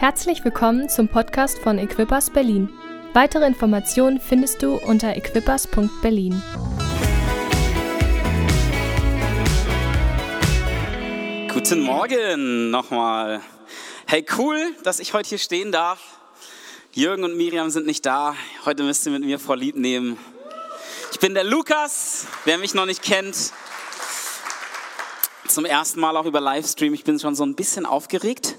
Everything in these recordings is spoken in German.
Herzlich willkommen zum Podcast von Equippers Berlin. Weitere Informationen findest du unter equippers.berlin. Guten Morgen nochmal. Hey, cool, dass ich heute hier stehen darf. Jürgen und Miriam sind nicht da. Heute müsst ihr mit mir vor Lieb nehmen. Ich bin der Lukas, wer mich noch nicht kennt. Zum ersten Mal auch über Livestream. Ich bin schon so ein bisschen aufgeregt.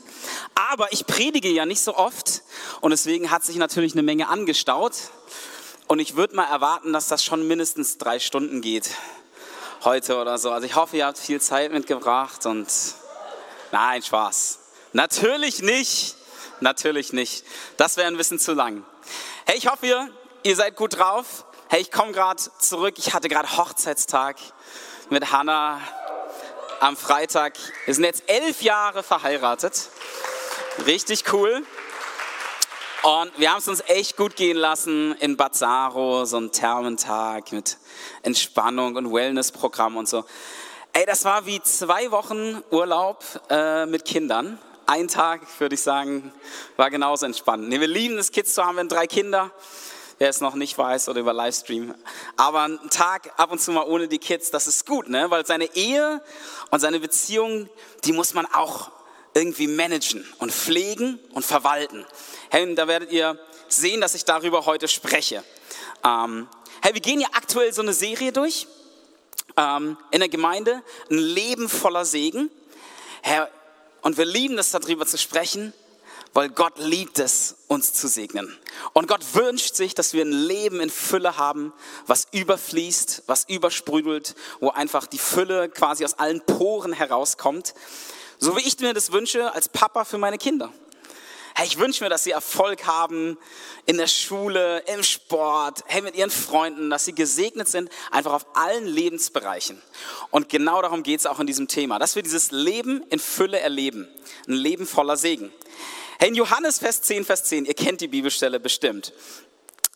Aber ich predige ja nicht so oft und deswegen hat sich natürlich eine Menge angestaut. Und ich würde mal erwarten, dass das schon mindestens drei Stunden geht heute oder so. Also ich hoffe, ihr habt viel Zeit mitgebracht und nein, Spaß. Natürlich nicht. Natürlich nicht. Das wäre ein bisschen zu lang. Hey, ich hoffe, ihr, seid gut drauf. Hey, ich komme gerade zurück. Ich hatte gerade Hochzeitstag mit Hannah am Freitag. Wir sind jetzt elf Jahre verheiratet. Richtig cool. Und wir haben es uns echt gut gehen lassen in Bazaro, so ein Thermentag mit Entspannung und Wellnessprogramm und so. Ey, das war wie zwei Wochen Urlaub äh, mit Kindern. Ein Tag, würde ich sagen, war genauso entspannt. Nee, wir lieben es, Kids zu haben, haben drei Kinder. Wer es noch nicht weiß oder über Livestream. Aber ein Tag ab und zu mal ohne die Kids, das ist gut, ne? Weil seine Ehe und seine Beziehung, die muss man auch irgendwie managen und pflegen und verwalten. Hey, da werdet ihr sehen, dass ich darüber heute spreche. Ähm, hey, wir gehen ja aktuell so eine Serie durch ähm, in der Gemeinde, ein Leben voller Segen. Hey, und wir lieben es, darüber zu sprechen, weil Gott liebt es, uns zu segnen. Und Gott wünscht sich, dass wir ein Leben in Fülle haben, was überfließt, was übersprudelt, wo einfach die Fülle quasi aus allen Poren herauskommt. So wie ich mir das wünsche als Papa für meine Kinder. Hey, ich wünsche mir, dass sie Erfolg haben in der Schule, im Sport, hey, mit ihren Freunden, dass sie gesegnet sind, einfach auf allen Lebensbereichen. Und genau darum geht es auch in diesem Thema, dass wir dieses Leben in Fülle erleben. Ein Leben voller Segen. Hey, in Johannes Vers 10, Vers 10, ihr kennt die Bibelstelle bestimmt.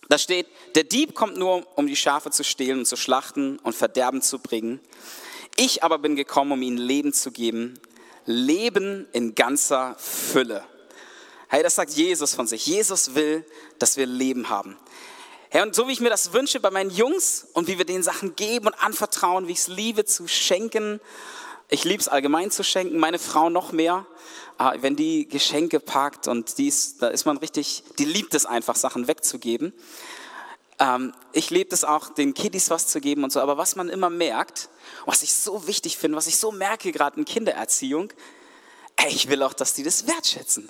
Da steht, der Dieb kommt nur, um die Schafe zu stehlen und zu schlachten und Verderben zu bringen. Ich aber bin gekommen, um ihnen Leben zu geben Leben in ganzer Fülle. Hey, das sagt Jesus von sich. Jesus will, dass wir Leben haben. Hey, und so wie ich mir das wünsche bei meinen Jungs und wie wir den Sachen geben und anvertrauen, wie ich es liebe zu schenken. Ich liebe es allgemein zu schenken, meine Frau noch mehr. Ah, wenn die Geschenke packt und die ist, da ist man richtig, die liebt es einfach, Sachen wegzugeben. Ähm, ich lebe es auch, den Kiddies was zu geben und so. Aber was man immer merkt, was ich so wichtig finde, was ich so merke gerade in Kindererziehung, ey, ich will auch, dass die das wertschätzen.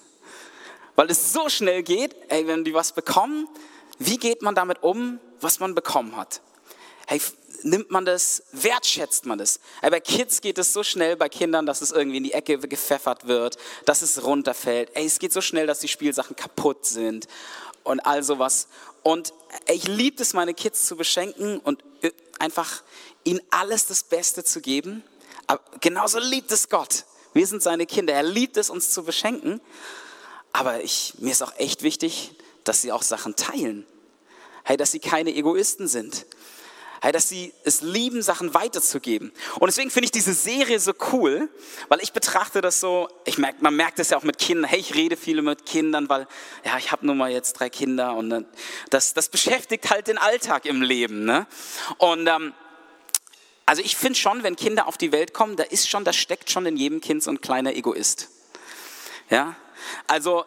Weil es so schnell geht, ey, wenn die was bekommen, wie geht man damit um, was man bekommen hat? Hey, nimmt man das, wertschätzt man das? Ey, bei Kids geht es so schnell, bei Kindern, dass es irgendwie in die Ecke gepfeffert wird, dass es runterfällt. Ey, es geht so schnell, dass die Spielsachen kaputt sind und all sowas. Und ich liebe es, meine Kids zu beschenken und äh, einfach ihnen alles das Beste zu geben. Aber genauso liebt es Gott. Wir sind seine Kinder. Er liebt es, uns zu beschenken. Aber ich, mir ist auch echt wichtig, dass sie auch Sachen teilen. Hey, dass sie keine Egoisten sind dass sie es lieben, Sachen weiterzugeben. Und deswegen finde ich diese Serie so cool, weil ich betrachte das so, ich merk, man merkt es ja auch mit Kindern, hey, ich rede viel mit Kindern, weil ja, ich habe nun mal jetzt drei Kinder und das, das beschäftigt halt den Alltag im Leben. Ne? Und ähm, also ich finde schon, wenn Kinder auf die Welt kommen, da ist schon, da steckt schon in jedem Kind so ein kleiner Egoist. Ja, also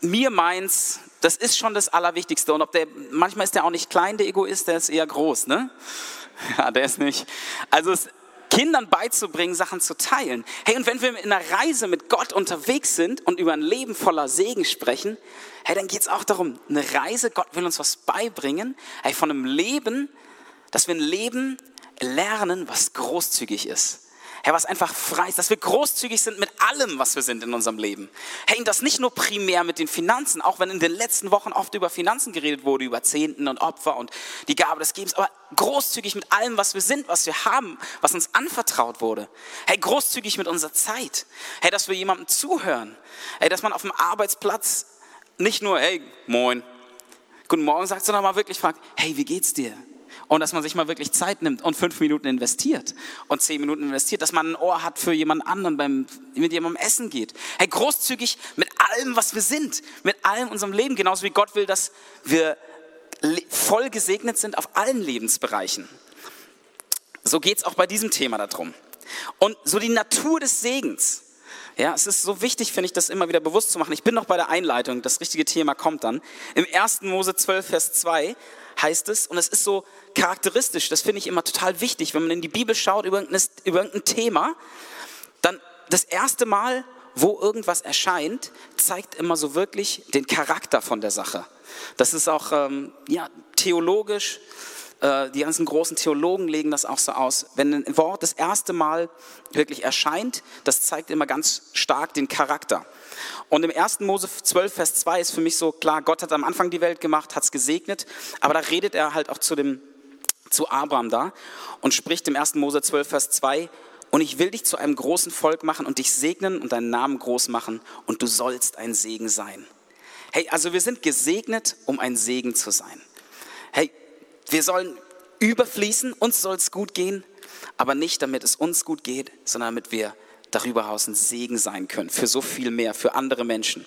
mir meins, das ist schon das Allerwichtigste. Und ob der, manchmal ist der auch nicht klein, der Egoist, der ist eher groß, ne? Ja, der ist nicht. Also es, Kindern beizubringen, Sachen zu teilen. Hey, und wenn wir in einer Reise mit Gott unterwegs sind und über ein Leben voller Segen sprechen, hey, dann geht es auch darum, eine Reise, Gott will uns was beibringen, hey, von einem Leben, dass wir ein Leben lernen, was großzügig ist. Herr, was einfach frei ist, dass wir großzügig sind mit allem, was wir sind in unserem Leben. Hey, das nicht nur primär mit den Finanzen, auch wenn in den letzten Wochen oft über Finanzen geredet wurde, über Zehnten und Opfer und die Gabe des Gebens, aber großzügig mit allem, was wir sind, was wir haben, was uns anvertraut wurde. Hey, großzügig mit unserer Zeit. Hey, dass wir jemandem zuhören. Hey, dass man auf dem Arbeitsplatz nicht nur, hey, moin, guten Morgen sagt, sondern mal wirklich fragt, hey, wie geht's dir? Und dass man sich mal wirklich Zeit nimmt und fünf Minuten investiert und zehn Minuten investiert, dass man ein Ohr hat für jemand anderen, beim, mit jemandem essen geht. Hey, großzügig mit allem, was wir sind, mit allem unserem Leben, genauso wie Gott will, dass wir voll gesegnet sind auf allen Lebensbereichen. So geht es auch bei diesem Thema darum. Und so die Natur des Segens. Ja, es ist so wichtig, finde ich, das immer wieder bewusst zu machen. Ich bin noch bei der Einleitung, das richtige Thema kommt dann. Im 1. Mose 12, Vers 2 heißt es, und es ist so charakteristisch, das finde ich immer total wichtig, wenn man in die Bibel schaut über irgendein, über irgendein Thema, dann das erste Mal, wo irgendwas erscheint, zeigt immer so wirklich den Charakter von der Sache. Das ist auch ähm, ja, theologisch, die ganzen großen Theologen legen das auch so aus. Wenn ein Wort das erste Mal wirklich erscheint, das zeigt immer ganz stark den Charakter. Und im 1. Mose 12, Vers 2 ist für mich so klar, Gott hat am Anfang die Welt gemacht, hat es gesegnet, aber da redet er halt auch zu, dem, zu Abraham da und spricht im 1. Mose 12, Vers 2, und ich will dich zu einem großen Volk machen und dich segnen und deinen Namen groß machen und du sollst ein Segen sein. Hey, also wir sind gesegnet, um ein Segen zu sein. Hey, wir sollen überfließen, uns soll es gut gehen, aber nicht damit es uns gut geht, sondern damit wir darüber hinaus ein Segen sein können für so viel mehr, für andere Menschen.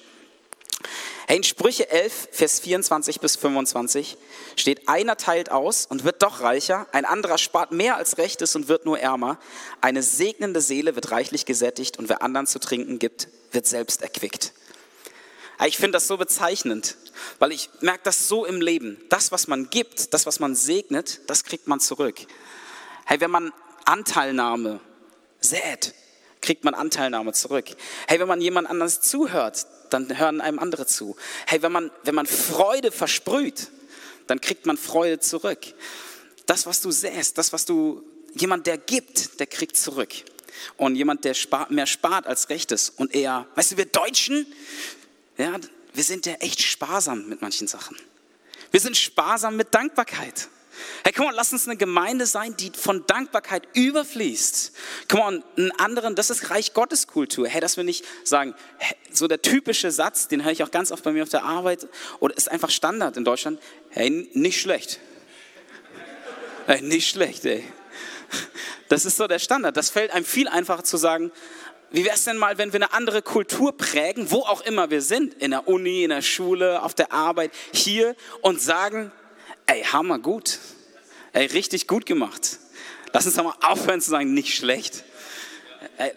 Hey, in Sprüche 11, Vers 24 bis 25 steht, einer teilt aus und wird doch reicher, ein anderer spart mehr als recht ist und wird nur ärmer. Eine segnende Seele wird reichlich gesättigt und wer anderen zu trinken gibt, wird selbst erquickt. Ich finde das so bezeichnend, weil ich merke das so im Leben. Das, was man gibt, das, was man segnet, das kriegt man zurück. Hey, wenn man Anteilnahme sät, kriegt man Anteilnahme zurück. Hey, wenn man jemand anders zuhört, dann hören einem andere zu. Hey, wenn man, wenn man Freude versprüht, dann kriegt man Freude zurück. Das, was du säst, das, was du, jemand, der gibt, der kriegt zurück. Und jemand, der spart, mehr spart als recht ist und eher, weißt du, wir Deutschen, ja, wir sind ja echt sparsam mit manchen Sachen. Wir sind sparsam mit Dankbarkeit. Hey, komm on, lass uns eine Gemeinde sein, die von Dankbarkeit überfließt. Komm on, einen anderen, das ist Reich Gottes Kultur. Hey, dass wir nicht sagen, so der typische Satz, den höre ich auch ganz oft bei mir auf der Arbeit, oder ist einfach Standard in Deutschland. Hey, nicht schlecht. Hey, nicht schlecht, ey. Das ist so der Standard. Das fällt einem viel einfacher zu sagen, wie wäre es denn mal, wenn wir eine andere Kultur prägen, wo auch immer wir sind, in der Uni, in der Schule, auf der Arbeit, hier und sagen, ey, hammer gut, ey, richtig gut gemacht. Lass uns doch mal aufhören zu sagen, nicht schlecht. Ey,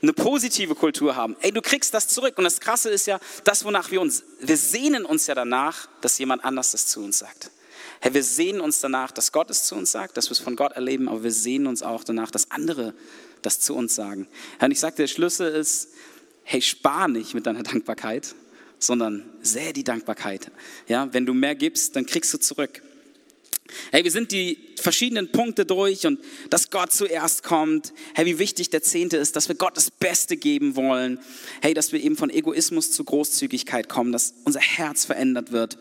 eine positive Kultur haben. Ey, du kriegst das zurück. Und das Krasse ist ja, das, wonach wir uns, wir sehnen uns ja danach, dass jemand anders das zu uns sagt. Hey, wir sehnen uns danach, dass Gott es zu uns sagt, dass wir es von Gott erleben, aber wir sehnen uns auch danach, dass andere das zu uns sagen. Und ich sagte, der Schlüssel ist, hey, spar nicht mit deiner Dankbarkeit, sondern sähe die Dankbarkeit. Ja, wenn du mehr gibst, dann kriegst du zurück. Hey, wir sind die verschiedenen Punkte durch und dass Gott zuerst kommt. Hey, wie wichtig der Zehnte ist, dass wir Gott das Beste geben wollen. Hey, dass wir eben von Egoismus zu Großzügigkeit kommen, dass unser Herz verändert wird.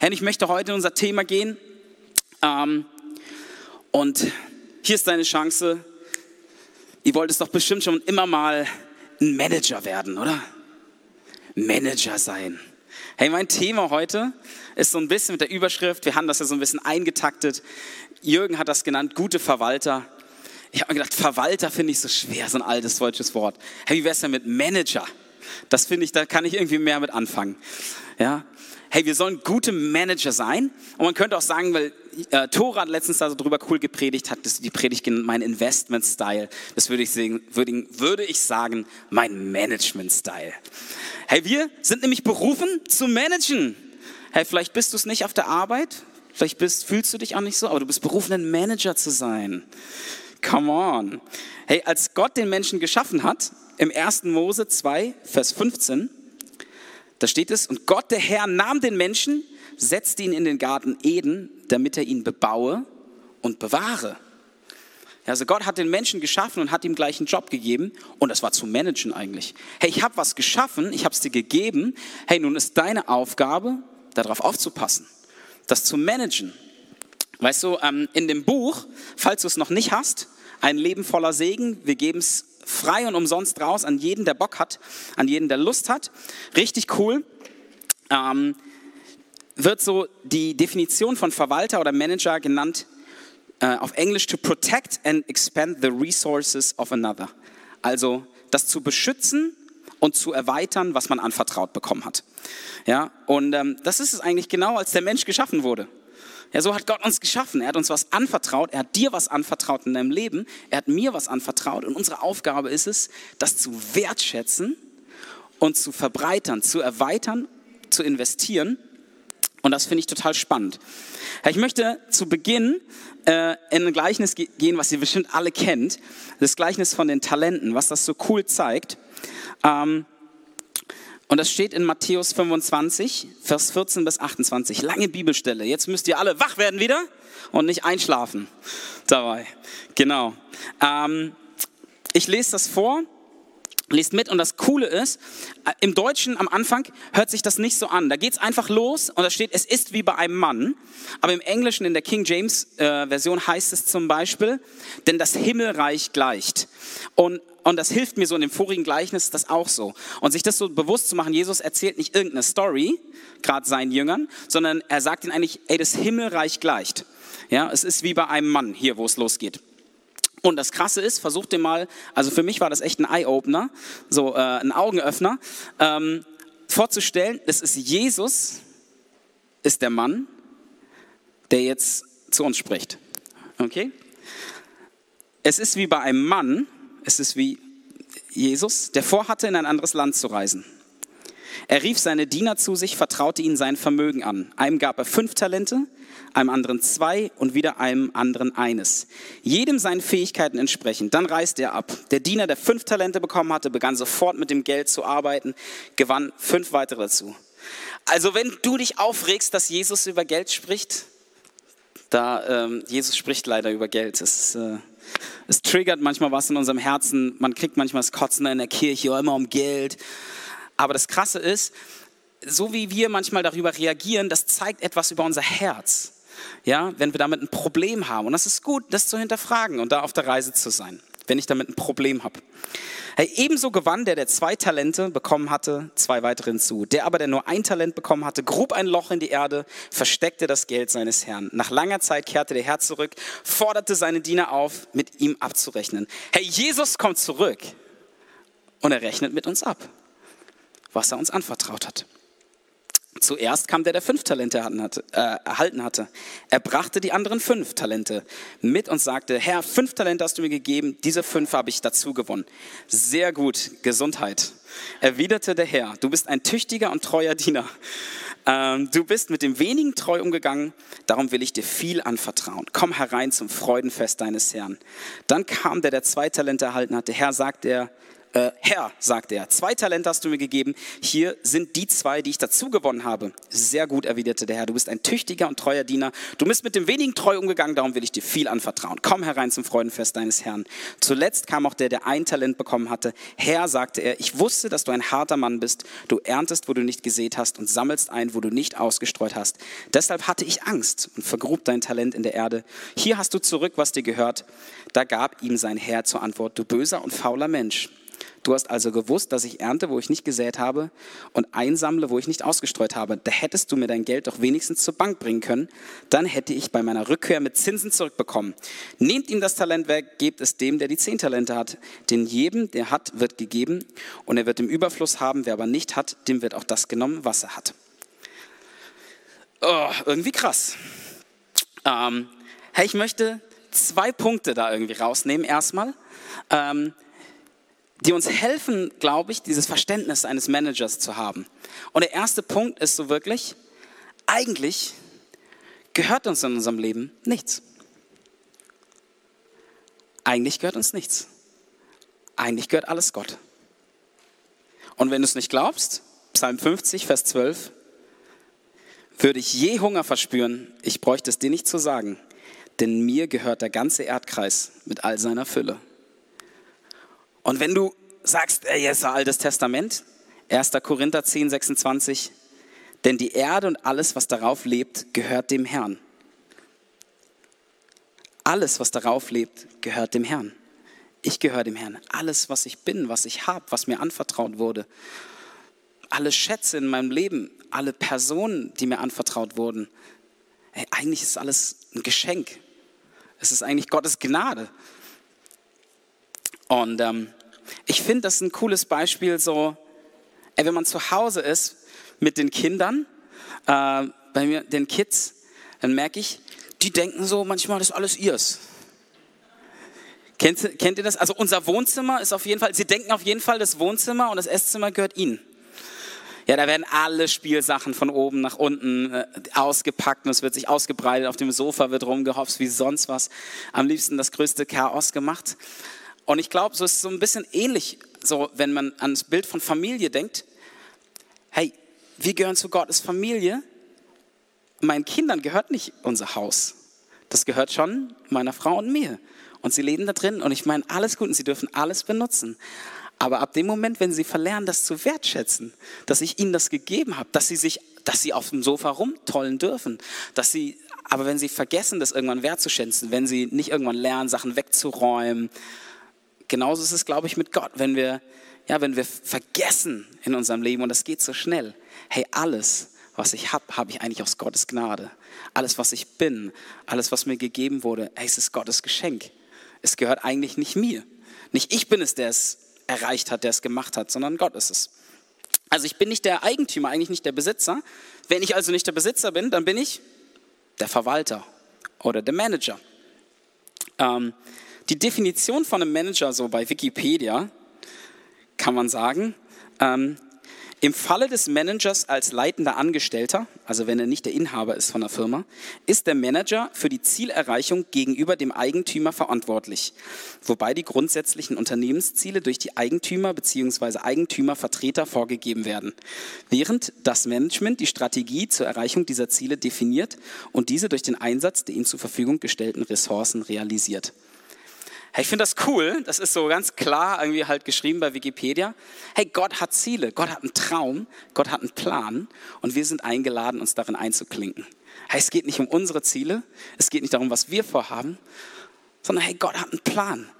Hey, ich möchte heute in unser Thema gehen. Ähm, und hier ist deine Chance, Ihr wollt es doch bestimmt schon immer mal ein Manager werden, oder? Manager sein. Hey, mein Thema heute ist so ein bisschen mit der Überschrift, wir haben das ja so ein bisschen eingetaktet. Jürgen hat das genannt, gute Verwalter. Ich habe mir gedacht, Verwalter finde ich so schwer, so ein altes deutsches Wort. Hey, wie wäre es denn mit Manager? Das finde ich, da kann ich irgendwie mehr mit anfangen. Ja, hey, wir sollen gute Manager sein. Und man könnte auch sagen, weil äh, Tora letztens darüber cool gepredigt, hat das die Predigt genannt, mein Investment-Style. Das würde ich, sagen, würde, würde ich sagen, mein Management-Style. Hey, wir sind nämlich berufen zu managen. Hey, vielleicht bist du es nicht auf der Arbeit, vielleicht bist, fühlst du dich auch nicht so, aber du bist berufen, ein Manager zu sein. Come on. Hey, als Gott den Menschen geschaffen hat, im 1. Mose 2, Vers 15, da steht es, und Gott der Herr nahm den Menschen, setzte ihn in den Garten Eden, damit er ihn bebaue und bewahre. Also Gott hat den Menschen geschaffen und hat ihm gleich einen Job gegeben und das war zu managen eigentlich. Hey, ich habe was geschaffen, ich habe es dir gegeben. Hey, nun ist deine Aufgabe, darauf aufzupassen, das zu managen. Weißt du, ähm, in dem Buch, falls du es noch nicht hast, ein Leben voller Segen, wir geben es frei und umsonst raus an jeden, der Bock hat, an jeden, der Lust hat. Richtig cool. Ähm, wird so die Definition von Verwalter oder Manager genannt, Äh, auf Englisch to protect and expand the resources of another. Also das zu beschützen und zu erweitern, was man anvertraut bekommen hat. Ja, und ähm, das ist es eigentlich genau, als der Mensch geschaffen wurde. Ja, so hat Gott uns geschaffen. Er hat uns was anvertraut. Er hat dir was anvertraut in deinem Leben. Er hat mir was anvertraut. Und unsere Aufgabe ist es, das zu wertschätzen und zu verbreitern, zu erweitern, zu investieren. Und das finde ich total spannend. Ich möchte zu Beginn äh, in ein Gleichnis gehen, was ihr bestimmt alle kennt. Das Gleichnis von den Talenten, was das so cool zeigt. Ähm, und das steht in Matthäus 25, Vers 14 bis 28. Lange Bibelstelle. Jetzt müsst ihr alle wach werden wieder und nicht einschlafen dabei. Genau. Ähm, ich lese das vor Lest mit und das Coole ist, äh, im Deutschen am Anfang hört sich das nicht so an. Da geht es einfach los und da steht, es ist wie bei einem Mann. Aber im Englischen, in der King James äh, Version heißt es zum Beispiel, denn das Himmelreich gleicht. Und, und das hilft mir so in dem vorigen Gleichnis das auch so. Und sich das so bewusst zu machen, Jesus erzählt nicht irgendeine Story, gerade seinen Jüngern, sondern er sagt ihnen eigentlich, ey, das Himmelreich gleicht. Ja, es ist wie bei einem Mann hier, wo es losgeht. Und das Krasse ist, versucht dir mal, also für mich war das echt ein Eye-Opener, so äh, ein Augenöffner, ähm, vorzustellen, es ist Jesus, ist der Mann, der jetzt zu uns spricht. Okay? Es ist wie bei einem Mann, es ist wie Jesus, der vorhatte, in ein anderes Land zu reisen. Er rief seine Diener zu sich, vertraute ihnen sein Vermögen an. Einem gab er fünf Talente, einem anderen zwei und wieder einem anderen eines. Jedem seinen Fähigkeiten entsprechend. Dann reiste er ab. Der Diener, der fünf Talente bekommen hatte, begann sofort mit dem Geld zu arbeiten, gewann fünf weitere dazu. Also wenn du dich aufregst, dass Jesus über Geld spricht, da ähm, Jesus spricht leider über Geld. Es, äh, es triggert manchmal was in unserem Herzen. Man kriegt manchmal das Kotzen in der Kirche, immer um Geld. Aber das Krasse ist, so wie wir manchmal darüber reagieren, das zeigt etwas über unser Herz. Ja, wenn wir damit ein Problem haben. Und das ist gut, das zu hinterfragen und da auf der Reise zu sein, wenn ich damit ein Problem habe. Hey, ebenso gewann der, der zwei Talente bekommen hatte, zwei weitere hinzu. Der aber, der nur ein Talent bekommen hatte, grub ein Loch in die Erde, versteckte das Geld seines Herrn. Nach langer Zeit kehrte der Herr zurück, forderte seine Diener auf, mit ihm abzurechnen. Hey, Jesus kommt zurück und er rechnet mit uns ab was er uns anvertraut hat. Zuerst kam der, der fünf Talente äh, erhalten hatte. Er brachte die anderen fünf Talente mit und sagte, Herr, fünf Talente hast du mir gegeben, diese fünf habe ich dazu gewonnen. Sehr gut, Gesundheit. Erwiderte der Herr, du bist ein tüchtiger und treuer Diener. Ähm, du bist mit dem wenigen treu umgegangen, darum will ich dir viel anvertrauen. Komm herein zum Freudenfest deines Herrn. Dann kam der, der zwei Talente erhalten hatte. Herr, sagt er, äh, Herr, sagt er, zwei Talente hast du mir gegeben, hier sind die zwei, die ich dazu gewonnen habe. Sehr gut, erwiderte der Herr, du bist ein tüchtiger und treuer Diener, du bist mit dem wenigen treu umgegangen, darum will ich dir viel anvertrauen. Komm herein zum Freudenfest deines Herrn. Zuletzt kam auch der, der ein Talent bekommen hatte. Herr, sagte er, ich wusste, dass du ein harter Mann bist, du erntest, wo du nicht gesät hast und sammelst ein, wo du nicht ausgestreut hast. Deshalb hatte ich Angst und vergrub dein Talent in der Erde. Hier hast du zurück, was dir gehört. Da gab ihm sein Herr zur Antwort, du böser und fauler Mensch. Du hast also gewusst, dass ich ernte, wo ich nicht gesät habe und einsammle, wo ich nicht ausgestreut habe. Da hättest du mir dein Geld doch wenigstens zur Bank bringen können. Dann hätte ich bei meiner Rückkehr mit Zinsen zurückbekommen. Nehmt ihm das Talent weg, gebt es dem, der die zehn Talente hat. Denn jedem, der hat, wird gegeben und er wird im Überfluss haben. Wer aber nicht hat, dem wird auch das genommen, was er hat. Oh, irgendwie krass. Ähm, hey, ich möchte zwei Punkte da irgendwie rausnehmen. Erstmal, ähm, die uns helfen, glaube ich, dieses Verständnis eines Managers zu haben. Und der erste Punkt ist so wirklich, eigentlich gehört uns in unserem Leben nichts. Eigentlich gehört uns nichts. Eigentlich gehört alles Gott. Und wenn du es nicht glaubst, Psalm 50, Vers 12, würde ich je Hunger verspüren, ich bräuchte es dir nicht zu sagen, denn mir gehört der ganze Erdkreis mit all seiner Fülle. Und wenn du sagst, ey, ist Altes Testament, 1. Korinther 10, 26, denn die Erde und alles, was darauf lebt, gehört dem Herrn. Alles, was darauf lebt, gehört dem Herrn. Ich gehöre dem Herrn. Alles, was ich bin, was ich habe, was mir anvertraut wurde, alle Schätze in meinem Leben, alle Personen, die mir anvertraut wurden, ey, eigentlich ist alles ein Geschenk. Es ist eigentlich Gottes Gnade. Und ähm, ich finde das ein cooles Beispiel, so, ey, wenn man zu Hause ist mit den Kindern, äh, bei mir, den Kids, dann merke ich, die denken so, manchmal das ist alles ihrs. Kennt, kennt ihr das? Also unser Wohnzimmer ist auf jeden Fall, sie denken auf jeden Fall, das Wohnzimmer und das Esszimmer gehört ihnen. Ja, da werden alle Spielsachen von oben nach unten äh, ausgepackt und es wird sich ausgebreitet. Auf dem Sofa wird rumgehopst wie sonst was. Am liebsten das größte Chaos gemacht. Und ich glaube, so ist es so ein bisschen ähnlich, so wenn man ans Bild von Familie denkt. Hey, wir gehören zu Gottes Familie. Meinen Kindern gehört nicht unser Haus. Das gehört schon meiner Frau und mir. Und sie leben da drin und ich meine, alles gut und sie dürfen alles benutzen. Aber ab dem Moment, wenn sie verlernen, das zu wertschätzen, dass ich ihnen das gegeben habe, dass sie sich, dass sie auf dem Sofa rumtollen dürfen, dass sie, aber wenn sie vergessen, das irgendwann wertzuschätzen, wenn sie nicht irgendwann lernen, Sachen wegzuräumen, genauso ist es, glaube ich, mit Gott. Wenn wir, ja, wenn wir vergessen in unserem Leben, und das geht so schnell, hey, alles, was ich habe, habe ich eigentlich aus Gottes Gnade. Alles, was ich bin, alles, was mir gegeben wurde, hey, es ist Gottes Geschenk. Es gehört eigentlich nicht mir. Nicht ich bin es, der es erreicht hat, der es gemacht hat, sondern Gott ist es. Also ich bin nicht der Eigentümer, eigentlich nicht der Besitzer. Wenn ich also nicht der Besitzer bin, dann bin ich der Verwalter oder der Manager. Ähm, die Definition von einem Manager, so bei Wikipedia, kann man sagen, ähm, im Falle des Managers als leitender Angestellter, also wenn er nicht der Inhaber ist von der Firma, ist der Manager für die Zielerreichung gegenüber dem Eigentümer verantwortlich, wobei die grundsätzlichen Unternehmensziele durch die Eigentümer bzw. Eigentümervertreter vorgegeben werden, während das Management die Strategie zur Erreichung dieser Ziele definiert und diese durch den Einsatz der ihm zur Verfügung gestellten Ressourcen realisiert. Hey, ich finde das cool. Das ist so ganz klar irgendwie halt geschrieben bei Wikipedia. Hey, Gott hat Ziele. Gott hat einen Traum. Gott hat einen Plan. Und wir sind eingeladen, uns darin einzuklinken. Hey, es geht nicht um unsere Ziele. Es geht nicht darum, was wir vorhaben. Sondern hey, Gott hat einen Plan.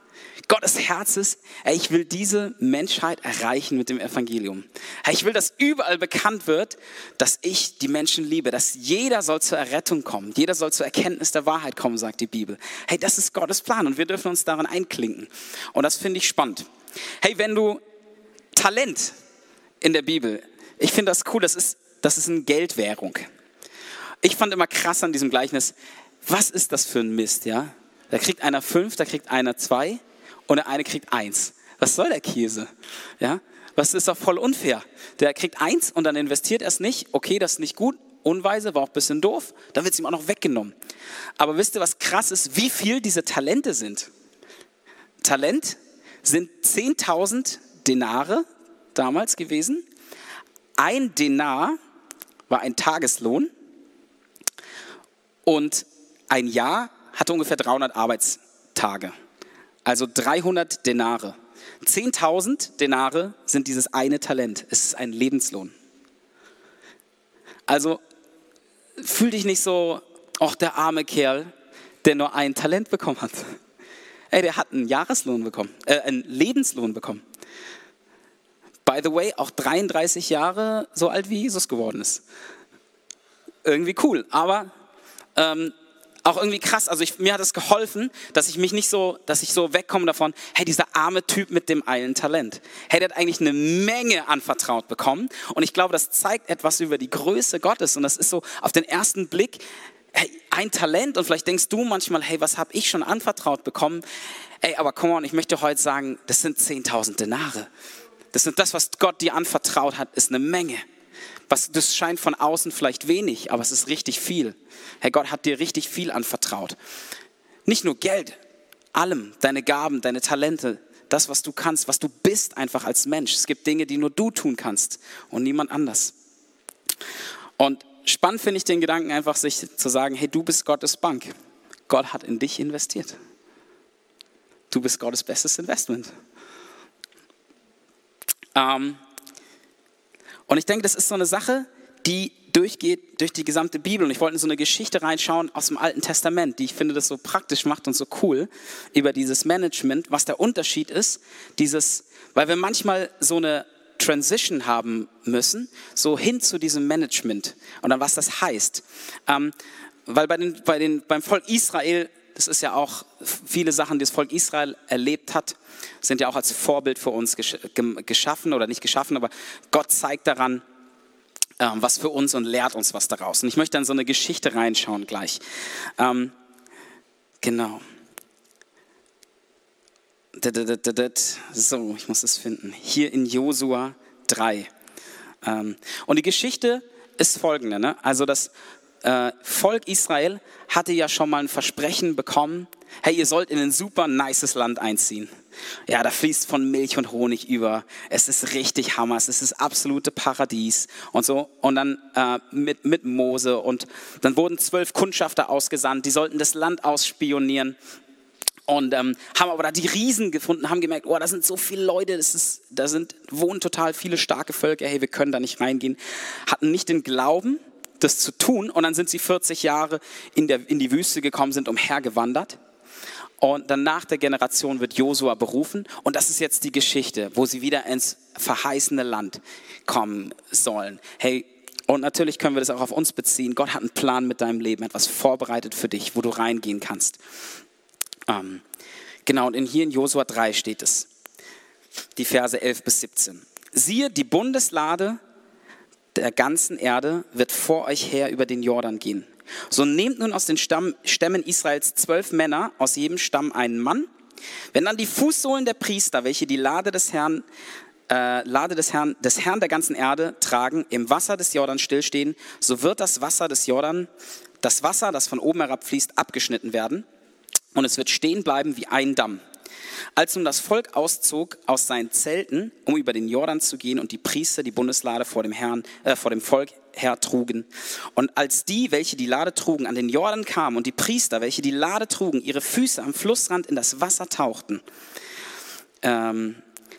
Gottes Herz ist, ey, ich will diese Menschheit erreichen mit dem Evangelium. Hey, ich will, dass überall bekannt wird, dass ich die Menschen liebe, dass jeder soll zur Errettung kommen, jeder soll zur Erkenntnis der Wahrheit kommen, sagt die Bibel. Hey, das ist Gottes Plan und wir dürfen uns daran einklinken. Und das finde ich spannend. Hey, wenn du Talent in der Bibel, ich finde das cool, das ist, das ist eine Geldwährung. Ich fand immer krass an diesem Gleichnis, was ist das für ein Mist, ja? Da kriegt einer fünf, da kriegt einer zwei und der eine kriegt eins. Was soll der Käse? Ja? Was ist doch voll unfair. Der kriegt eins und dann investiert er es nicht. Okay, das ist nicht gut, unweise, war auch ein bisschen doof. Dann wird es ihm auch noch weggenommen. Aber wisst ihr, was krass ist? Wie viel diese Talente sind? Talent sind 10.000 Denare damals gewesen. Ein Denar war ein Tageslohn und ein Jahr hatte ungefähr 300 Arbeitstage also 300 Denare. 10.000 Denare sind dieses eine Talent. Es ist ein Lebenslohn. Also fühl dich nicht so, ach der arme Kerl, der nur ein Talent bekommen hat. Ey, der hat einen Jahreslohn bekommen, äh, einen Lebenslohn bekommen. By the way, auch 33 Jahre so alt wie Jesus geworden ist. Irgendwie cool, aber ähm, auch irgendwie krass. Also ich, mir hat es geholfen, dass ich mich nicht so, dass ich so wegkomme davon, hey, dieser arme Typ mit dem einen Talent. Hey, der hat eigentlich eine Menge anvertraut bekommen. Und ich glaube, das zeigt etwas über die Größe Gottes. Und das ist so auf den ersten Blick, hey, ein Talent. Und vielleicht denkst du manchmal, hey, was habe ich schon anvertraut bekommen? Ey, aber come on, ich möchte heute sagen, das sind 10.000 Denare. Das sind das, was Gott dir anvertraut hat, ist eine Menge. Was, das scheint von außen vielleicht wenig, aber es ist richtig viel. Herr Gott hat dir richtig viel anvertraut. Nicht nur Geld, allem, deine Gaben, deine Talente, das, was du kannst, was du bist einfach als Mensch. Es gibt Dinge, die nur du tun kannst und niemand anders. Und spannend finde ich den Gedanken einfach, sich zu sagen, hey, du bist Gottes Bank. Gott hat in dich investiert. Du bist Gottes bestes Investment. Ähm, und ich denke, das ist so eine Sache, die durchgeht durch die gesamte Bibel. Und ich wollte in so eine Geschichte reinschauen aus dem Alten Testament, die ich finde, das so praktisch macht und so cool über dieses Management, was der Unterschied ist. Dieses, weil wir manchmal so eine Transition haben müssen, so hin zu diesem Management und dann was das heißt. Ähm, weil bei den, bei den, beim Volk Israel das ist ja auch viele Sachen, die das Volk Israel erlebt hat, sind ja auch als Vorbild für uns geschaffen oder nicht geschaffen, aber Gott zeigt daran, ähm, was für uns und lehrt uns was daraus. Und ich möchte dann so eine Geschichte reinschauen gleich. Ähm, genau. So, ich muss es finden. Hier in Josua 3. Ähm, und die Geschichte ist folgende. Ne? Also das äh, Volk Israel hatte ja schon mal ein Versprechen bekommen, hey, ihr sollt in ein super nices Land einziehen. Ja, da fließt von Milch und Honig über. Es ist richtig Hammer. Es ist das absolute Paradies und so. Und dann äh, mit, mit Mose und dann wurden zwölf Kundschafter ausgesandt. Die sollten das Land ausspionieren und ähm, haben aber da die Riesen gefunden, haben gemerkt, oh, da sind so viele Leute, das ist, da sind, wohnen total viele starke Völker, hey, wir können da nicht reingehen. Hatten nicht den Glauben, das zu tun. Und dann sind sie 40 Jahre in, der, in die Wüste gekommen, sind umhergewandert. Und dann nach der Generation wird Josua berufen. Und das ist jetzt die Geschichte, wo sie wieder ins verheißene Land kommen sollen. Hey, und natürlich können wir das auch auf uns beziehen. Gott hat einen Plan mit deinem Leben, etwas vorbereitet für dich, wo du reingehen kannst. Ähm, genau, und in, hier in Josua 3 steht es, die Verse 11 bis 17. Siehe, die Bundeslade der ganzen Erde wird vor euch her über den Jordan gehen. So nehmt nun aus den Stamm, Stämmen Israels zwölf Männer, aus jedem Stamm einen Mann. Wenn dann die Fußsohlen der Priester, welche die Lade des Herrn, äh, Lade des Herrn, des Herrn der ganzen Erde tragen, im Wasser des Jordan stillstehen, so wird das Wasser des Jordan, das Wasser, das von oben herabfließt, abgeschnitten werden und es wird stehen bleiben wie ein Damm. Als nun das Volk auszog aus seinen Zelten, um über den Jordan zu gehen und die Priester die Bundeslade vor dem, Herrn, äh, vor dem Volk hertrugen. Und als die, welche die Lade trugen, an den Jordan kamen und die Priester, welche die Lade trugen, ihre Füße am Flussrand in das Wasser tauchten, ähm,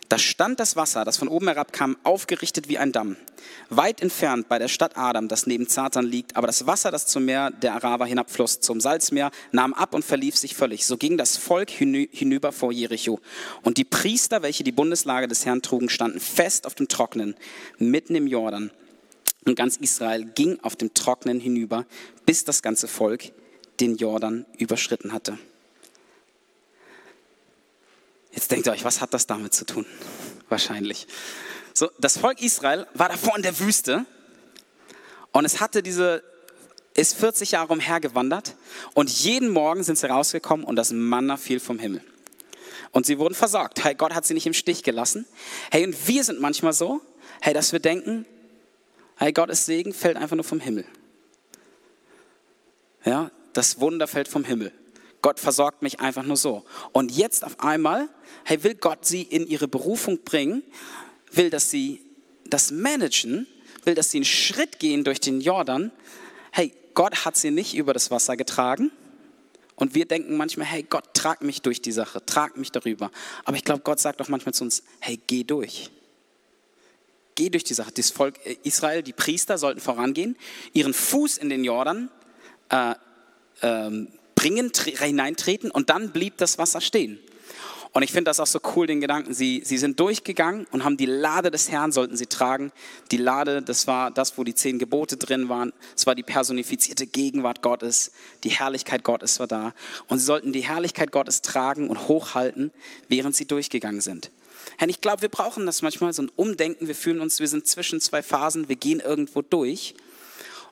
da stand das Wasser, das von oben herabkam, aufgerichtet wie ein Damm, weit entfernt bei der Stadt Adam, das neben Zatan liegt. Aber das Wasser, das zum Meer der Araber hinabfloss, zum Salzmeer, nahm ab und verlief sich völlig. So ging das Volk hinüber vor Jericho. Und die Priester, welche die Bundeslage des Herrn trugen, standen fest auf dem Trocknen, mitten im Jordan. Und ganz Israel ging auf dem Trocknen hinüber, bis das ganze Volk den Jordan überschritten hatte. Jetzt denkt ihr euch, was hat das damit zu tun? Wahrscheinlich. So, das Volk Israel war davor in der Wüste und es hatte diese, ist 40 Jahre umhergewandert und jeden Morgen sind sie rausgekommen und das Manna fiel vom Himmel. Und sie wurden versorgt. Hey, Gott hat sie nicht im Stich gelassen. Hey, und wir sind manchmal so, hey, dass wir denken, hey, Gottes Segen fällt einfach nur vom Himmel. Ja, das Wunder fällt vom Himmel. Gott versorgt mich einfach nur so. Und jetzt auf einmal, hey, will Gott sie in ihre Berufung bringen, will, dass sie das managen, will, dass sie einen Schritt gehen durch den Jordan. Hey, Gott hat sie nicht über das Wasser getragen. Und wir denken manchmal, hey, Gott, trag mich durch die Sache, trag mich darüber. Aber ich glaube, Gott sagt auch manchmal zu uns, hey, geh durch. Geh durch die Sache. Das Volk Israel, die Priester sollten vorangehen, ihren Fuß in den Jordan äh, ähm, bringen, hineintreten und dann blieb das Wasser stehen. Und ich finde das auch so cool, den Gedanken. Sie, sie sind durchgegangen und haben die Lade des Herrn, sollten sie tragen. Die Lade, das war das, wo die zehn Gebote drin waren. Es war die personifizierte Gegenwart Gottes. Die Herrlichkeit Gottes war da. Und sie sollten die Herrlichkeit Gottes tragen und hochhalten, während sie durchgegangen sind. Herr, ich glaube, wir brauchen das manchmal, so ein Umdenken. Wir fühlen uns, wir sind zwischen zwei Phasen, wir gehen irgendwo durch.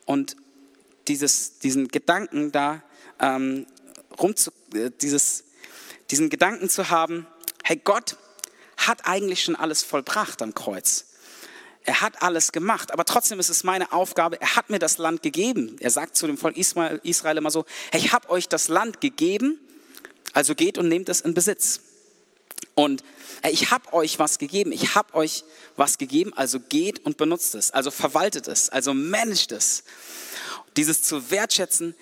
Und dieses, diesen Gedanken da, ähm, rum zu, äh, dieses, diesen Gedanken zu haben, hey, Gott hat eigentlich schon alles vollbracht am Kreuz. Er hat alles gemacht, aber trotzdem ist es meine Aufgabe, er hat mir das Land gegeben. Er sagt zu dem Volk Israel, Israel immer so, hey, ich habe euch das Land gegeben, also geht und nehmt es in Besitz. Und hey, ich habe euch was gegeben, ich habe euch was gegeben, also geht und benutzt es, also verwaltet es, also managt es. Dieses zu wertschätzen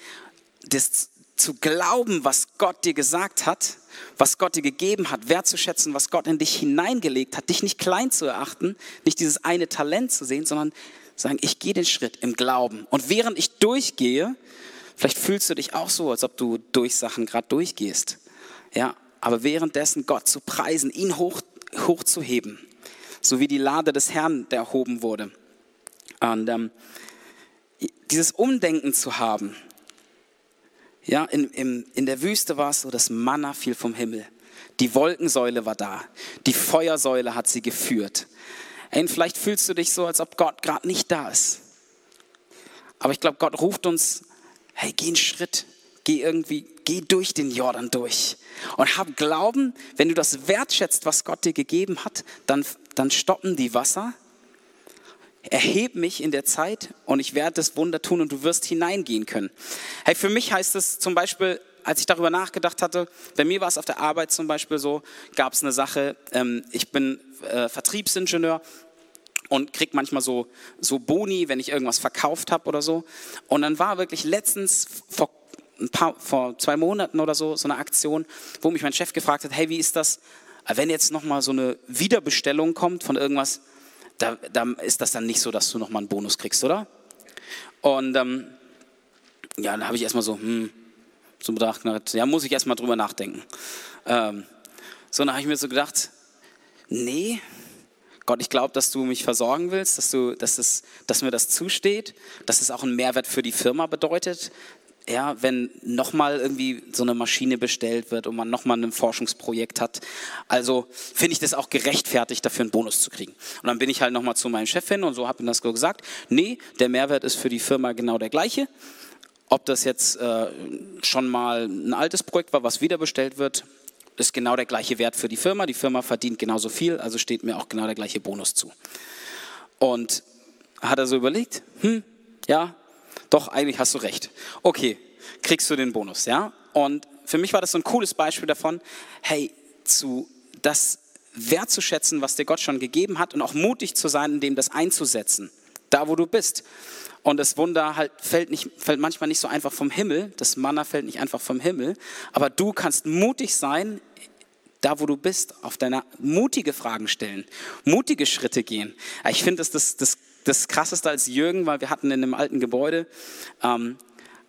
das zu glauben, was Gott dir gesagt hat, was Gott dir gegeben hat, wertzuschätzen, was Gott in dich hineingelegt hat, dich nicht klein zu erachten, nicht dieses eine Talent zu sehen, sondern sagen, ich gehe den Schritt im Glauben. Und während ich durchgehe, vielleicht fühlst du dich auch so, als ob du durch Sachen gerade durchgehst. Ja, aber währenddessen Gott zu preisen, ihn hoch, hochzuheben, so wie die Lade des Herrn der erhoben wurde. Und ähm, dieses Umdenken zu haben, Ja, in, in, in der Wüste war es so, das Manna fiel vom Himmel. Die Wolkensäule war da. Die Feuersäule hat sie geführt. Hey, vielleicht fühlst du dich so, als ob Gott gerade nicht da ist. Aber ich glaube, Gott ruft uns, hey, geh einen Schritt, geh irgendwie, geh durch den Jordan durch und hab Glauben, wenn du das wertschätzt, was Gott dir gegeben hat, dann, dann stoppen die Wasser. Erheb mich in der Zeit und ich werde das Wunder tun und du wirst hineingehen können. Hey, für mich heißt es zum Beispiel, als ich darüber nachgedacht hatte, bei mir war es auf der Arbeit zum Beispiel so, gab es eine Sache, ähm, ich bin äh, Vertriebsingenieur und krieg manchmal so, so Boni, wenn ich irgendwas verkauft habe oder so. Und dann war wirklich letztens vor ein paar, vor zwei Monaten oder so, so eine Aktion, wo mich mein Chef gefragt hat, hey, wie ist das, wenn jetzt nochmal so eine Wiederbestellung kommt von irgendwas, da, da, ist das dann nicht so, dass du nochmal einen Bonus kriegst, oder? Und ähm, ja, dann habe ich erstmal so, hm, so bedacht, ja, muss ich erstmal drüber nachdenken. Ähm, so, dann habe ich mir so gedacht, nee, Gott, ich glaube, dass du mich versorgen willst, dass, du, dass, es, dass mir das zusteht, dass es auch einen Mehrwert für die Firma bedeutet, ja, wenn nochmal irgendwie so eine Maschine bestellt wird und man nochmal ein Forschungsprojekt hat. Also finde ich das auch gerechtfertigt, dafür einen Bonus zu kriegen. Und dann bin ich halt nochmal zu meinem Chef hin und so habe ihm das gesagt. Nee, der Mehrwert ist für die Firma genau der gleiche. Ob das jetzt äh, schon mal ein altes Projekt war, was wieder bestellt wird, ist genau der gleiche Wert für die Firma. Die Firma verdient genauso viel, also steht mir auch genau der gleiche Bonus zu. Und hat er so überlegt, hm, ja, doch, eigentlich hast du recht. Okay, kriegst du den Bonus, ja? Und für mich war das so ein cooles Beispiel davon, hey, zu, das wertzuschätzen, was dir Gott schon gegeben hat und auch mutig zu sein, in dem das einzusetzen, da wo du bist. Und das Wunder halt fällt, nicht, fällt manchmal nicht so einfach vom Himmel, das Manna fällt nicht einfach vom Himmel, aber du kannst mutig sein, da wo du bist, auf deiner mutige Fragen stellen, mutige Schritte gehen. Ich finde, das, das, das das Krasseste als Jürgen, weil wir hatten in einem alten Gebäude, ähm,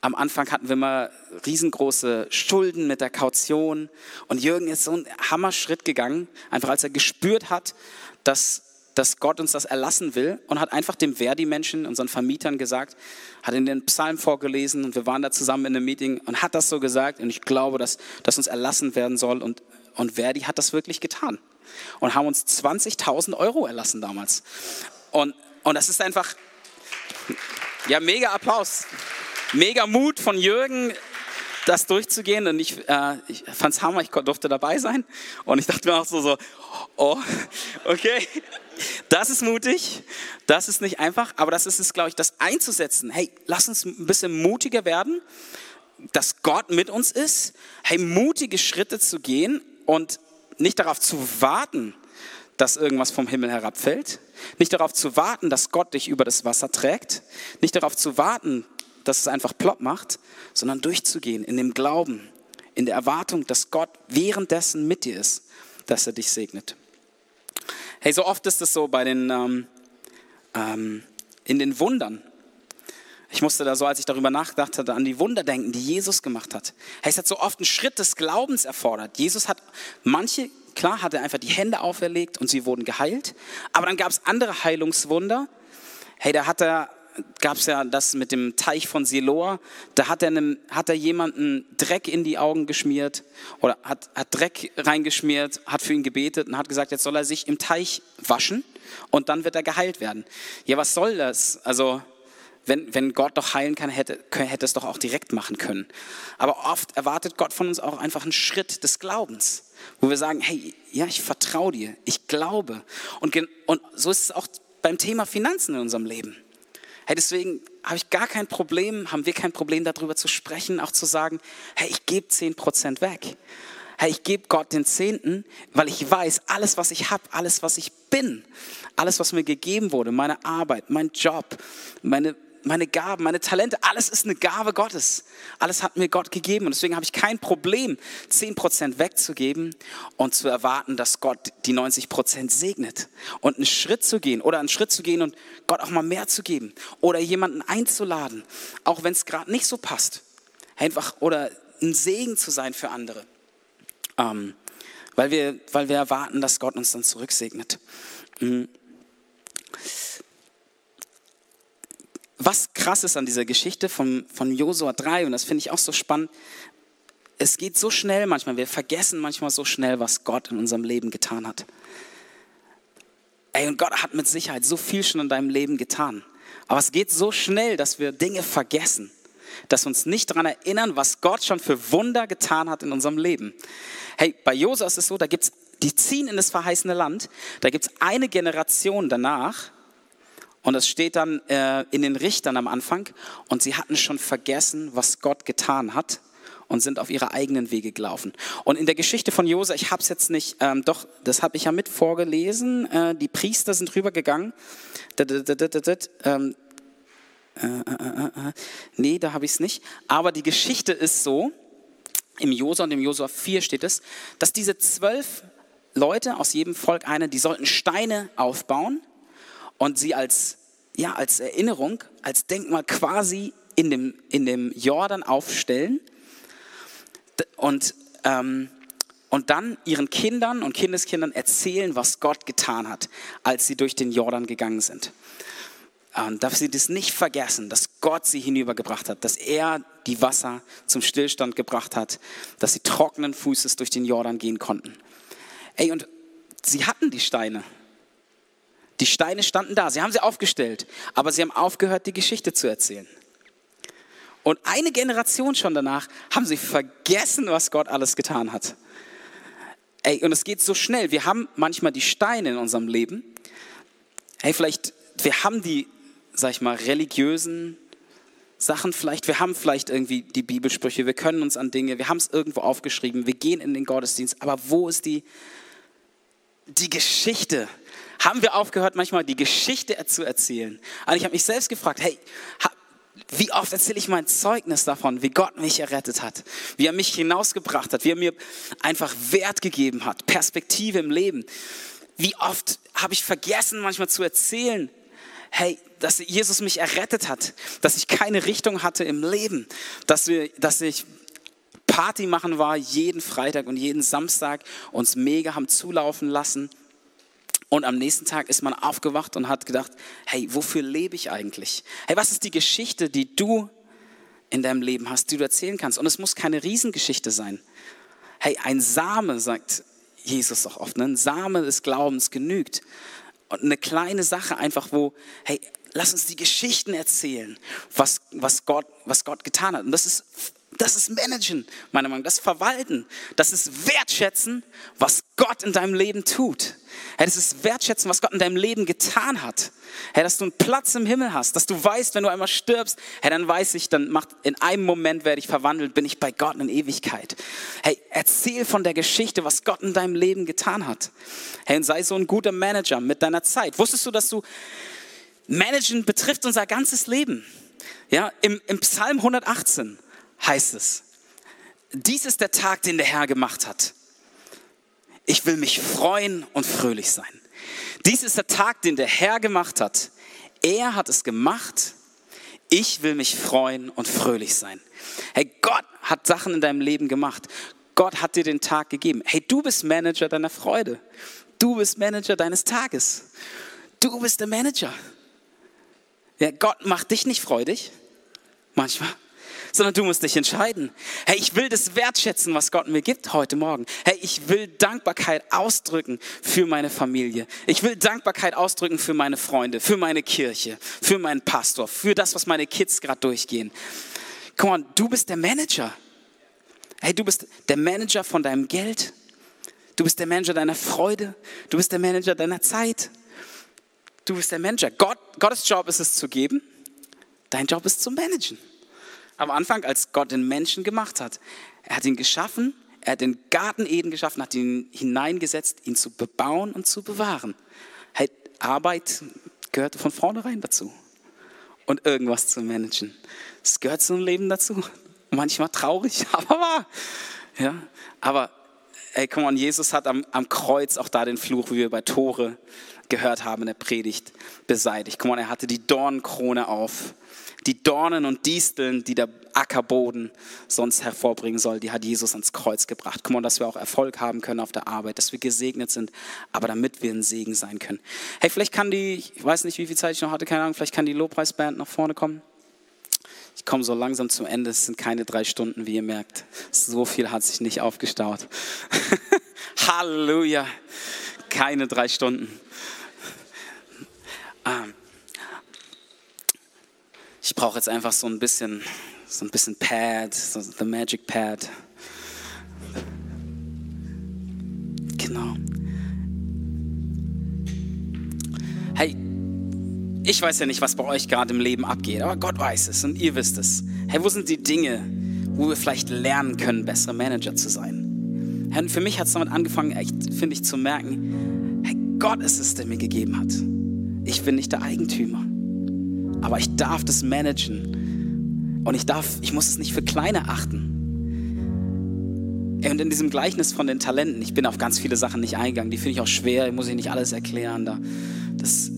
am Anfang hatten wir mal riesengroße Schulden mit der Kaution und Jürgen ist so einen Hammerschritt gegangen, einfach als er gespürt hat, dass, dass Gott uns das erlassen will und hat einfach dem Verdi-Menschen, unseren Vermietern gesagt, hat in den Psalm vorgelesen und wir waren da zusammen in einem Meeting und hat das so gesagt und ich glaube, dass, dass uns erlassen werden soll und, und Verdi hat das wirklich getan und haben uns 20.000 Euro erlassen damals. Und und das ist einfach, ja, mega Applaus. Mega Mut von Jürgen, das durchzugehen. Und ich, äh, ich fand es hammer, ich durfte dabei sein. Und ich dachte mir auch so, so, oh, okay, das ist mutig, das ist nicht einfach, aber das ist es, glaube ich, das einzusetzen. Hey, lass uns ein bisschen mutiger werden, dass Gott mit uns ist. Hey, mutige Schritte zu gehen und nicht darauf zu warten, dass irgendwas vom Himmel herabfällt, nicht darauf zu warten, dass Gott dich über das Wasser trägt, nicht darauf zu warten, dass es einfach plopp macht, sondern durchzugehen in dem Glauben, in der Erwartung, dass Gott währenddessen mit dir ist, dass er dich segnet. Hey, so oft ist es so bei den, ähm, ähm, in den Wundern. Ich musste da so, als ich darüber nachgedacht hatte, an die Wunder denken, die Jesus gemacht hat. Hey, es hat so oft einen Schritt des Glaubens erfordert. Jesus hat manche Klar hat er einfach die Hände auferlegt und sie wurden geheilt. Aber dann gab es andere Heilungswunder. Hey, da hat er, gab es ja das mit dem Teich von Siloa. Da hat er, einem, hat er jemanden Dreck in die Augen geschmiert oder hat, hat Dreck reingeschmiert, hat für ihn gebetet und hat gesagt, jetzt soll er sich im Teich waschen und dann wird er geheilt werden. Ja, was soll das? Also, wenn, wenn Gott doch heilen kann, hätte, hätte es doch auch direkt machen können. Aber oft erwartet Gott von uns auch einfach einen Schritt des Glaubens wo wir sagen, hey, ja, ich vertraue dir, ich glaube. Und, und so ist es auch beim Thema Finanzen in unserem Leben. Hey, deswegen habe ich gar kein Problem, haben wir kein Problem darüber zu sprechen, auch zu sagen, hey, ich gebe 10% weg. Hey, ich gebe Gott den Zehnten, weil ich weiß, alles, was ich habe, alles, was ich bin, alles, was mir gegeben wurde, meine Arbeit, mein Job, meine meine Gaben, meine Talente, alles ist eine Gabe Gottes. Alles hat mir Gott gegeben und deswegen habe ich kein Problem, 10% wegzugeben und zu erwarten, dass Gott die 90% segnet. Und einen Schritt zu gehen oder einen Schritt zu gehen und Gott auch mal mehr zu geben oder jemanden einzuladen, auch wenn es gerade nicht so passt. Einfach oder ein Segen zu sein für andere. Ähm, weil, wir, weil wir erwarten, dass Gott uns dann zurücksegnet. Mhm. Was krass ist an dieser Geschichte von, von Josua 3, und das finde ich auch so spannend, es geht so schnell manchmal, wir vergessen manchmal so schnell, was Gott in unserem Leben getan hat. Ey, und Gott hat mit Sicherheit so viel schon in deinem Leben getan. Aber es geht so schnell, dass wir Dinge vergessen, dass wir uns nicht daran erinnern, was Gott schon für Wunder getan hat in unserem Leben. Hey, bei Josua ist es so, da gibt's, die ziehen in das verheißene Land, da gibt es eine Generation danach, und das steht dann äh, in den Richtern am Anfang, und sie hatten schon vergessen, was Gott getan hat und sind auf ihre eigenen Wege gelaufen. Und in der Geschichte von Josua, ich habe es jetzt nicht, ähm, doch, das habe ich ja mit vorgelesen, äh, die Priester sind rübergegangen. Ähm, äh, äh, äh, äh, nee, da habe ich es nicht. Aber die Geschichte ist so, im Josua und im Josua 4 steht es, dass diese zwölf Leute aus jedem Volk eine, die sollten Steine aufbauen und sie als, ja, als Erinnerung, als Denkmal quasi in dem, in dem Jordan aufstellen und, ähm, und dann ihren Kindern und Kindeskindern erzählen, was Gott getan hat, als sie durch den Jordan gegangen sind. Und dass sie das nicht vergessen, dass Gott sie hinübergebracht hat, dass er die Wasser zum Stillstand gebracht hat, dass sie trockenen Fußes durch den Jordan gehen konnten. Ey, und sie hatten die Steine. Die Steine standen da, sie haben sie aufgestellt, aber sie haben aufgehört, die Geschichte zu erzählen. Und eine Generation schon danach haben sie vergessen, was Gott alles getan hat. Ey, und es geht so schnell. Wir haben manchmal die Steine in unserem Leben. Hey, vielleicht, wir haben die, sag ich mal, religiösen Sachen vielleicht. Wir haben vielleicht irgendwie die Bibelsprüche. Wir können uns an Dinge, wir haben es irgendwo aufgeschrieben. Wir gehen in den Gottesdienst. Aber wo ist die, die Geschichte? Haben wir aufgehört, manchmal die Geschichte zu erzählen? Und ich habe mich selbst gefragt, hey, wie oft erzähle ich mein Zeugnis davon, wie Gott mich errettet hat, wie er mich hinausgebracht hat, wie er mir einfach Wert gegeben hat, Perspektive im Leben. Wie oft habe ich vergessen, manchmal zu erzählen, hey, dass Jesus mich errettet hat, dass ich keine Richtung hatte im Leben, dass, wir, dass ich Party machen war jeden Freitag und jeden Samstag, uns mega haben zulaufen lassen und am nächsten Tag ist man aufgewacht und hat gedacht, hey, wofür lebe ich eigentlich? Hey, was ist die Geschichte, die du in deinem Leben hast, die du erzählen kannst? Und es muss keine Riesengeschichte sein. Hey, ein Same, sagt Jesus auch oft, ne? ein Same des Glaubens genügt. Und eine kleine Sache einfach, wo, hey, lass uns die Geschichten erzählen, was, was, Gott, was Gott getan hat. Und das ist das ist Managen, meiner Meinung nach. Das ist Verwalten. Das ist Wertschätzen, was Gott in deinem Leben tut. Hey, das ist Wertschätzen, was Gott in deinem Leben getan hat. Hey, dass du einen Platz im Himmel hast, dass du weißt, wenn du einmal stirbst, hey, dann weiß ich, dann macht, in einem Moment werde ich verwandelt, bin ich bei Gott in Ewigkeit. Hey, erzähl von der Geschichte, was Gott in deinem Leben getan hat. Hey, und sei so ein guter Manager mit deiner Zeit. Wusstest du, dass du Managen betrifft unser ganzes Leben? Ja, im, im Psalm 118 heißt es, dies ist der Tag, den der Herr gemacht hat. Ich will mich freuen und fröhlich sein. Dies ist der Tag, den der Herr gemacht hat. Er hat es gemacht. Ich will mich freuen und fröhlich sein. Hey, Gott hat Sachen in deinem Leben gemacht. Gott hat dir den Tag gegeben. Hey, du bist Manager deiner Freude. Du bist Manager deines Tages. Du bist der Manager. Ja, Gott macht dich nicht freudig. Manchmal sondern du musst dich entscheiden. Hey, ich will das wertschätzen, was Gott mir gibt heute Morgen. Hey, ich will Dankbarkeit ausdrücken für meine Familie. Ich will Dankbarkeit ausdrücken für meine Freunde, für meine Kirche, für meinen Pastor, für das, was meine Kids gerade durchgehen. Komm on, du bist der Manager. Hey, du bist der Manager von deinem Geld. Du bist der Manager deiner Freude. Du bist der Manager deiner Zeit. Du bist der Manager. Gott, Gottes Job ist es zu geben. Dein Job ist zu managen am Anfang, als Gott den Menschen gemacht hat. Er hat ihn geschaffen, er hat den Garten Eden geschaffen, hat ihn hineingesetzt, ihn zu bebauen und zu bewahren. Arbeit gehört von vornherein dazu. Und irgendwas zu managen. Es gehört zum Leben dazu. Manchmal traurig, aber wahr. Ja, aber ey, komm on, Jesus hat am, am Kreuz auch da den Fluch, wie wir bei Tore gehört haben in der Predigt, beseitigt. Guck mal, er hatte die Dornenkrone auf. Die Dornen und Disteln, die der Ackerboden sonst hervorbringen soll, die hat Jesus ans Kreuz gebracht. Guck mal, dass wir auch Erfolg haben können auf der Arbeit, dass wir gesegnet sind, aber damit wir ein Segen sein können. Hey, vielleicht kann die, ich weiß nicht, wie viel Zeit ich noch hatte, keine Ahnung, vielleicht kann die Lobpreisband nach vorne kommen. Ich komme so langsam zum Ende, es sind keine drei Stunden, wie ihr merkt. So viel hat sich nicht aufgestaut. Halleluja, keine drei Stunden. Ähm, ich brauche jetzt einfach so ein bisschen, so ein bisschen Pad, so the Magic Pad. Genau. Hey, ich weiß ja nicht, was bei euch gerade im Leben abgeht, aber Gott weiß es und ihr wisst es. Hey, wo sind die Dinge, wo wir vielleicht lernen können, bessere Manager zu sein? Hey, für mich hat es damit angefangen, echt, finde ich, zu merken, hey, Gott ist es, der mir gegeben hat. Ich bin nicht der Eigentümer aber ich darf das managen. Und ich darf, ich muss es nicht für kleiner achten. Und in diesem Gleichnis von den Talenten, ich bin auf ganz viele Sachen nicht eingegangen, die finde ich auch schwer, muss ich nicht alles erklären. Da. Das,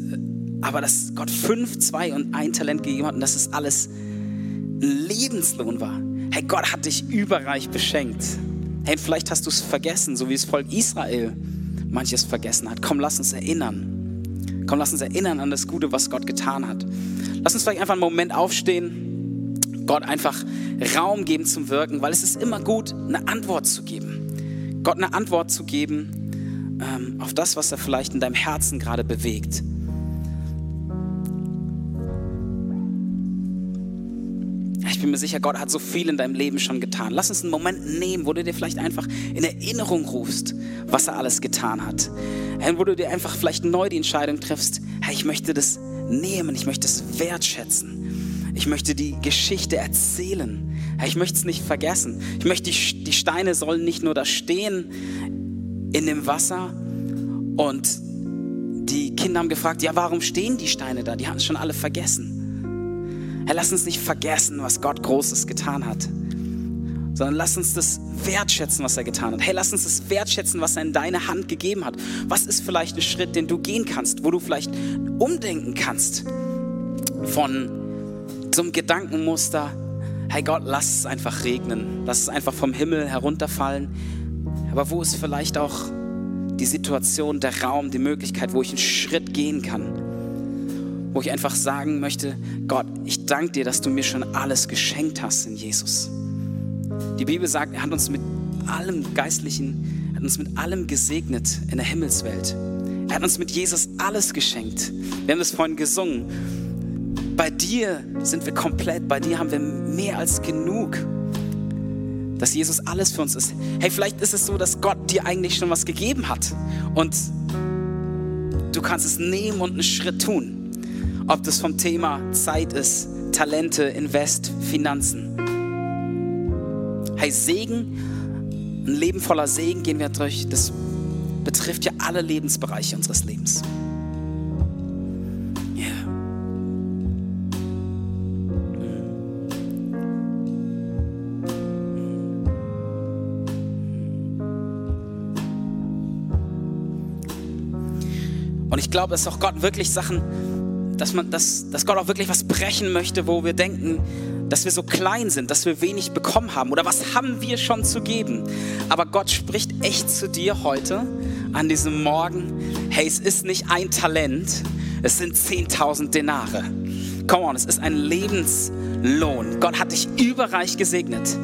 aber dass Gott fünf, zwei und ein Talent gegeben hat und dass es alles ein Lebenslohn war. Hey, Gott hat dich überreich beschenkt. Hey, vielleicht hast du es vergessen, so wie das Volk Israel manches vergessen hat. Komm, lass uns erinnern. Komm, lass uns erinnern an das Gute, was Gott getan hat. Lass uns vielleicht einfach einen Moment aufstehen, Gott einfach Raum geben zum Wirken, weil es ist immer gut, eine Antwort zu geben. Gott eine Antwort zu geben ähm, auf das, was er vielleicht in deinem Herzen gerade bewegt. Ich bin mir sicher, Gott hat so viel in deinem Leben schon getan. Lass uns einen Moment nehmen, wo du dir vielleicht einfach in Erinnerung rufst, was er alles getan hat. Wo du dir einfach vielleicht neu die Entscheidung triffst, hey, ich möchte das nehmen, ich möchte es wertschätzen. Ich möchte die Geschichte erzählen. Ich möchte es nicht vergessen. Ich möchte, die, die Steine sollen nicht nur da stehen in dem Wasser und die Kinder haben gefragt, ja, warum stehen die Steine da? Die haben es schon alle vergessen. Herr, lass uns nicht vergessen, was Gott Großes getan hat, sondern lass uns das wertschätzen, was er getan hat. Hey, lass uns das wertschätzen, was er in deine Hand gegeben hat. Was ist vielleicht ein Schritt, den du gehen kannst, wo du vielleicht umdenken kannst von einem Gedankenmuster, hey Gott, lass es einfach regnen, lass es einfach vom Himmel herunterfallen. Aber wo ist vielleicht auch die Situation, der Raum, die Möglichkeit, wo ich einen Schritt gehen kann? Wo ich einfach sagen möchte, Gott, ich danke dir, dass du mir schon alles geschenkt hast in Jesus. Die Bibel sagt, er hat uns mit allem Geistlichen, hat uns mit allem gesegnet in der Himmelswelt. Er hat uns mit Jesus alles geschenkt. Wir haben das vorhin gesungen. Bei dir sind wir komplett, bei dir haben wir mehr als genug. Dass Jesus alles für uns ist. Hey, vielleicht ist es so, dass Gott dir eigentlich schon was gegeben hat. Und du kannst es nehmen und einen Schritt tun. Ob das vom Thema Zeit ist, Talente, Invest, Finanzen. Hey, Segen, ein Leben voller Segen gehen wir durch. Das betrifft ja alle Lebensbereiche unseres Lebens. Yeah. Und ich glaube, dass auch Gott wirklich Sachen, dass, man, dass, dass Gott auch wirklich was brechen möchte, wo wir denken, dass wir so klein sind, dass wir wenig bekommen haben oder was haben wir schon zu geben. Aber Gott spricht echt zu dir heute an diesem Morgen, hey, es ist nicht ein Talent, es sind 10.000 Denare. Come on, es ist ein Lebenslohn. Gott hat dich überreich gesegnet.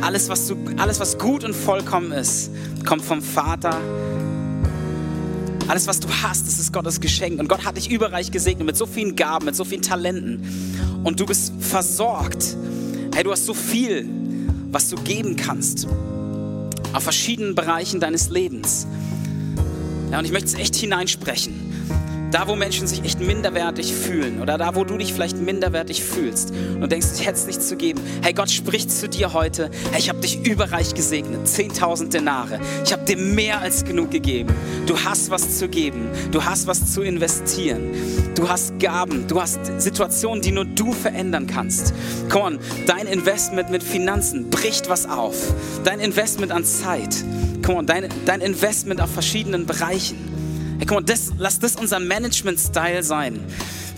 Alles was, du, alles, was gut und vollkommen ist, kommt vom Vater. Alles, was du hast, das ist Gottes Geschenk. Und Gott hat dich überreich gesegnet mit so vielen Gaben, mit so vielen Talenten und du bist versorgt. Hey, du hast so viel, was du geben kannst auf verschiedenen Bereichen deines Lebens. Ja, und ich möchte es echt hineinsprechen. Da, wo Menschen sich echt minderwertig fühlen oder da, wo du dich vielleicht minderwertig fühlst und denkst, ich hätte es nichts zu geben. Hey, Gott spricht zu dir heute. Hey, ich habe dich überreich gesegnet. 10.000 Denare. Ich habe dir mehr als genug gegeben. Du hast was zu geben. Du hast was zu investieren. Du hast Gaben. Du hast Situationen, die nur du verändern kannst. Komm on, dein Investment mit Finanzen bricht was auf. Dein Investment an Zeit. Komm on, dein, dein Investment auf verschiedenen Bereichen Hey, guck mal, das, lass das unser Management-Style sein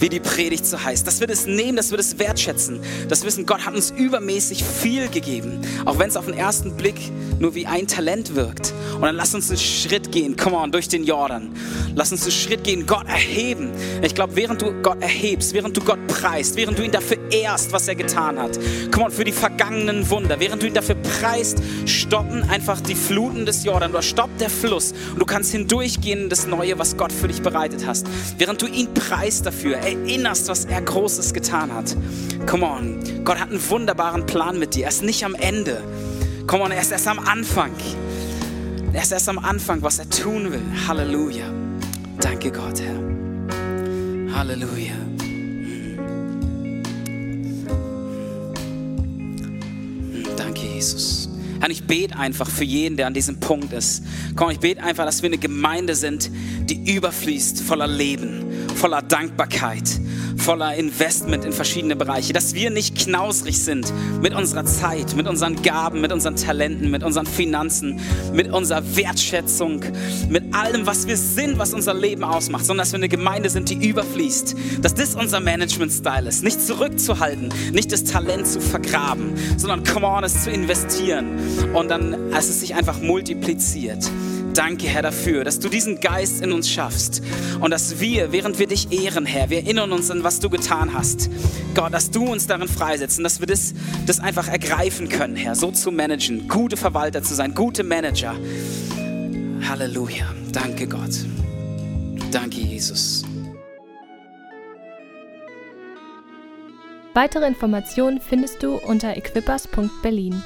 wie die Predigt so heißt. Dass wir das nehmen, dass wir das wertschätzen. Wir wissen, Gott hat uns übermäßig viel gegeben. Auch wenn es auf den ersten Blick nur wie ein Talent wirkt. Und dann lass uns einen Schritt gehen, come on, durch den Jordan. Lass uns einen Schritt gehen, Gott erheben. Ich glaube, während du Gott erhebst, während du Gott preist, während du ihn dafür ehrst, was er getan hat, come on, für die vergangenen Wunder, während du ihn dafür preist, stoppen einfach die Fluten des Jordan oder stoppt der Fluss und du kannst hindurchgehen in das Neue, was Gott für dich bereitet hast. Während du ihn preist dafür, erinnerst, was er Großes getan hat. Come on, Gott hat einen wunderbaren Plan mit dir. Er ist nicht am Ende. Come on, er ist erst am Anfang. Er ist erst am Anfang, was er tun will. Halleluja. Danke Gott, Herr. Halleluja. Danke, Jesus. Herr, ich bete einfach für jeden, der an diesem Punkt ist. Komm, ich bete einfach, dass wir eine Gemeinde sind, die überfließt voller Leben, voller Dankbarkeit, voller Investment in verschiedene Bereiche, dass wir nicht knausrig sind mit unserer Zeit, mit unseren Gaben, mit unseren Talenten, mit unseren Finanzen, mit unserer Wertschätzung, mit allem, was wir sind, was unser Leben ausmacht, sondern dass wir eine Gemeinde sind, die überfließt, dass das unser Management-Style ist, nicht zurückzuhalten, nicht das Talent zu vergraben, sondern come on, es zu investieren. Und dann, als es sich einfach multipliziert. Danke, Herr, dafür, dass du diesen Geist in uns schaffst und dass wir, während wir dich ehren, Herr, wir erinnern uns an, was du getan hast. Gott, dass du uns darin freisetzt und dass wir das, das einfach ergreifen können, Herr, so zu managen, gute Verwalter zu sein, gute Manager. Halleluja. Danke, Gott. Danke, Jesus. Weitere Informationen findest du unter equippers.berlin.